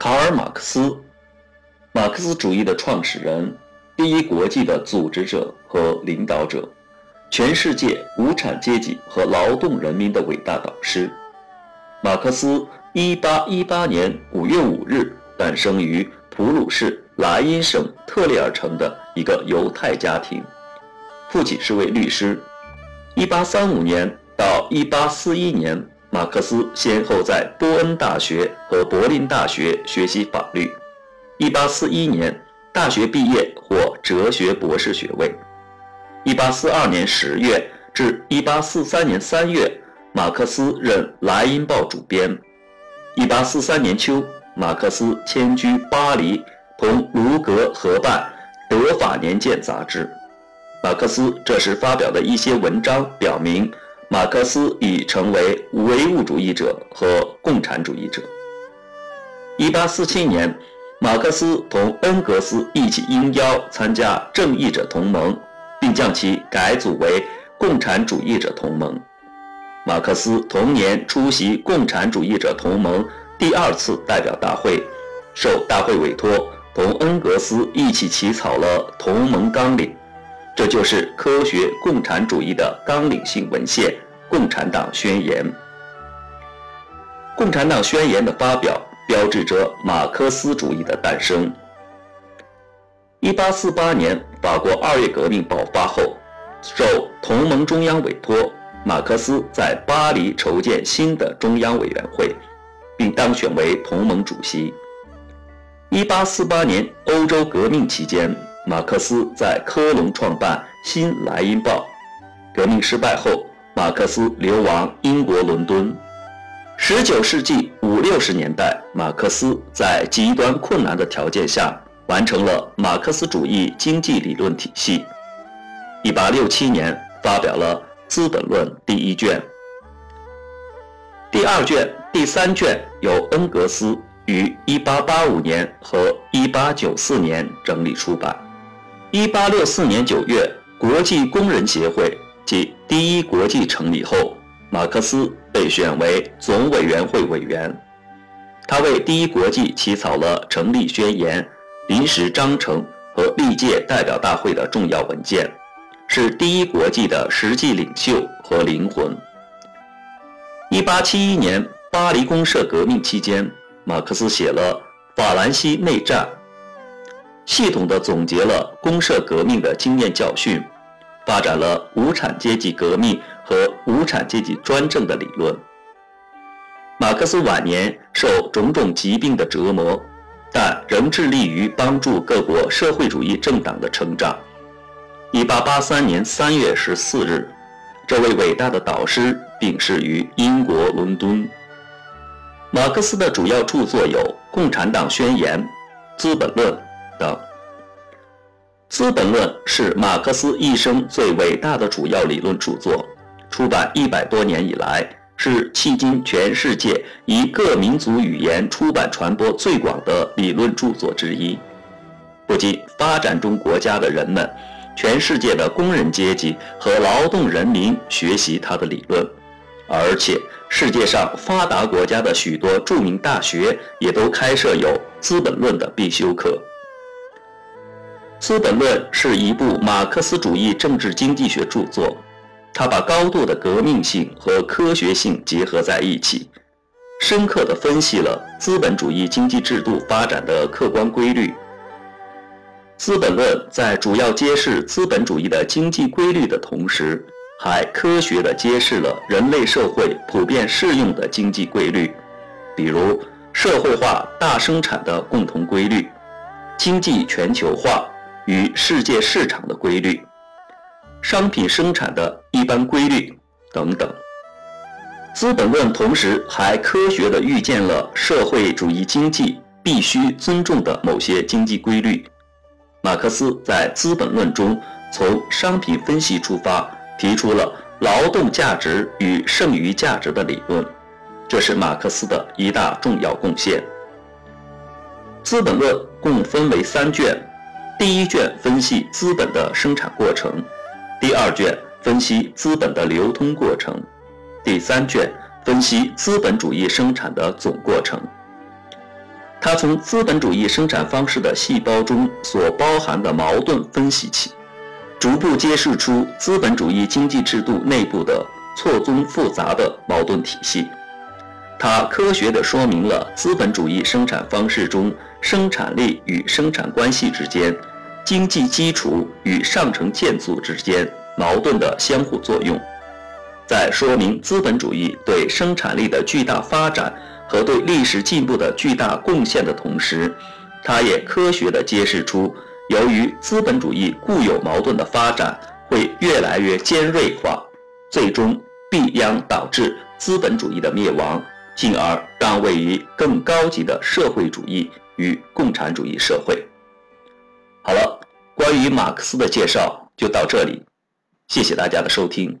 卡尔·马克思，马克思主义的创始人，第一国际的组织者和领导者，全世界无产阶级和劳动人民的伟大导师。马克思1818年5月5日诞生于普鲁士莱茵省特列尔城的一个犹太家庭，父亲是位律师。1835年到1841年。马克思先后在波恩大学和柏林大学学习法律。1841年大学毕业，获哲学博士学位。1842年10月至1843年3月，马克思任《莱茵报》主编。1843年秋，马克思迁居巴黎，同卢格合办《德法年鉴》杂志。马克思这时发表的一些文章表明。马克思已成为唯物主义者和共产主义者。1847年，马克思同恩格斯一起应邀参加正义者同盟，并将其改组为共产主义者同盟。马克思同年出席共产主义者同盟第二次代表大会，受大会委托，同恩格斯一起起草了同盟纲领。这就是科学共产主义的纲领性文献《共产党宣言》。《共产党宣言》的发表，标志着马克思主义的诞生。1848年，法国二月革命爆发后，受同盟中央委托，马克思在巴黎筹建新的中央委员会，并当选为同盟主席。1848年，欧洲革命期间。马克思在科隆创办《新莱茵报》。革命失败后，马克思流亡英国伦敦。19世纪五六十年代，马克思在极端困难的条件下，完成了马克思主义经济理论体系。1867年发表了《资本论》第一卷，第二卷、第三卷由恩格斯于1885年和1894年整理出版。一八六四年九月，国际工人协会即第一国际成立后，马克思被选为总委员会委员。他为第一国际起草了成立宣言、临时章程和历届代表大会的重要文件，是第一国际的实际领袖和灵魂。一八七一年巴黎公社革命期间，马克思写了《法兰西内战》。系统地总结了公社革命的经验教训，发展了无产阶级革命和无产阶级专政的理论。马克思晚年受种种疾病的折磨，但仍致力于帮助各国社会主义政党的成长。1883年3月14日，这位伟大的导师病逝于英国伦敦。马克思的主要著作有《共产党宣言》《资本论》。《资本论》是马克思一生最伟大的主要理论著作，出版一百多年以来，是迄今全世界以各民族语言出版传播最广的理论著作之一。不仅发展中国家的人们，全世界的工人阶级和劳动人民学习他的理论，而且世界上发达国家的许多著名大学也都开设有《资本论》的必修课。《资本论》是一部马克思主义政治经济学著作，它把高度的革命性和科学性结合在一起，深刻地分析了资本主义经济制度发展的客观规律。《资本论》在主要揭示资本主义的经济规律的同时，还科学地揭示了人类社会普遍适用的经济规律，比如社会化大生产的共同规律、经济全球化。与世界市场的规律、商品生产的一般规律等等，《资本论》同时还科学地预见了社会主义经济必须尊重的某些经济规律。马克思在《资本论》中从商品分析出发，提出了劳动价值与剩余价值的理论，这是马克思的一大重要贡献。《资本论》共分为三卷。第一卷分析资本的生产过程，第二卷分析资本的流通过程，第三卷分析资本主义生产的总过程。他从资本主义生产方式的细胞中所包含的矛盾分析起，逐步揭示出资本主义经济制度内部的错综复杂的矛盾体系。他科学地说明了资本主义生产方式中生产力与生产关系之间、经济基础与上层建筑之间矛盾的相互作用。在说明资本主义对生产力的巨大发展和对历史进步的巨大贡献的同时，他也科学地揭示出，由于资本主义固有矛盾的发展会越来越尖锐化，最终必将导致资本主义的灭亡，进而让位于更高级的社会主义与共产主义社会。好了，关于马克思的介绍就到这里，谢谢大家的收听。